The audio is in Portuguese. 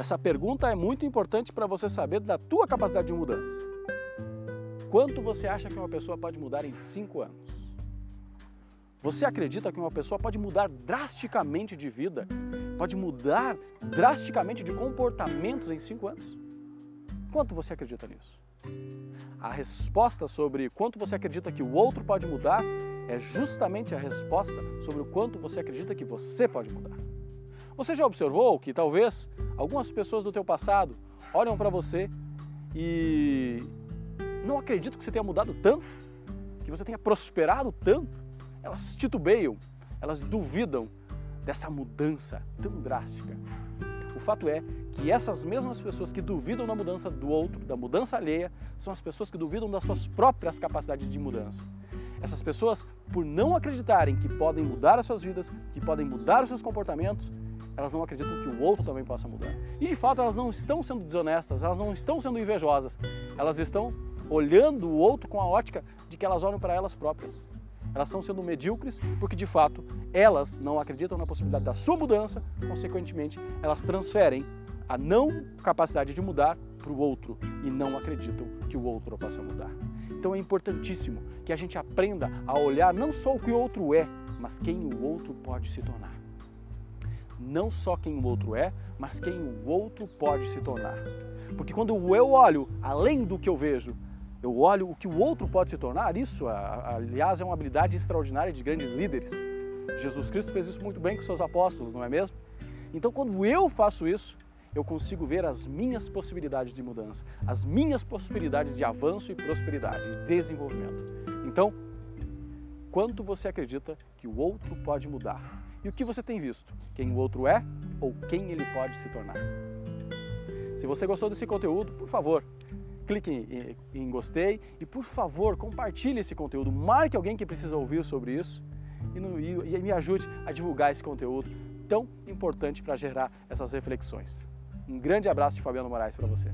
essa pergunta é muito importante para você saber da tua capacidade de mudança. Quanto você acha que uma pessoa pode mudar em cinco anos? Você acredita que uma pessoa pode mudar drasticamente de vida, pode mudar drasticamente de comportamentos em cinco anos? Quanto você acredita nisso? A resposta sobre quanto você acredita que o outro pode mudar é justamente a resposta sobre o quanto você acredita que você pode mudar. Você já observou que talvez algumas pessoas do teu passado olham para você e não acreditam que você tenha mudado tanto, que você tenha prosperado tanto? Elas titubeiam, elas duvidam dessa mudança tão drástica. O fato é que essas mesmas pessoas que duvidam da mudança do outro, da mudança alheia, são as pessoas que duvidam das suas próprias capacidades de mudança. Essas pessoas, por não acreditarem que podem mudar as suas vidas, que podem mudar os seus comportamentos, elas não acreditam que o outro também possa mudar. E de fato, elas não estão sendo desonestas, elas não estão sendo invejosas, elas estão olhando o outro com a ótica de que elas olham para elas próprias. Elas estão sendo medíocres porque, de fato, elas não acreditam na possibilidade da sua mudança, consequentemente, elas transferem a não capacidade de mudar para o outro e não acreditam que o outro possa mudar. Então é importantíssimo que a gente aprenda a olhar não só o que o outro é, mas quem o outro pode se tornar. Não só quem o outro é, mas quem o outro pode se tornar. Porque quando eu olho além do que eu vejo, eu olho o que o outro pode se tornar, isso, aliás, é uma habilidade extraordinária de grandes líderes. Jesus Cristo fez isso muito bem com seus apóstolos, não é mesmo? Então, quando eu faço isso, eu consigo ver as minhas possibilidades de mudança, as minhas possibilidades de avanço e prosperidade, de desenvolvimento. Então, quanto você acredita que o outro pode mudar? E o que você tem visto? Quem o outro é ou quem ele pode se tornar? Se você gostou desse conteúdo, por favor, clique em, gostei e, por favor, compartilhe esse conteúdo. Marque alguém que precisa ouvir sobre isso e, e me ajude a divulgar esse conteúdo tão importante para gerar essas reflexões. Um grande abraço de Fabiano Moraes para você.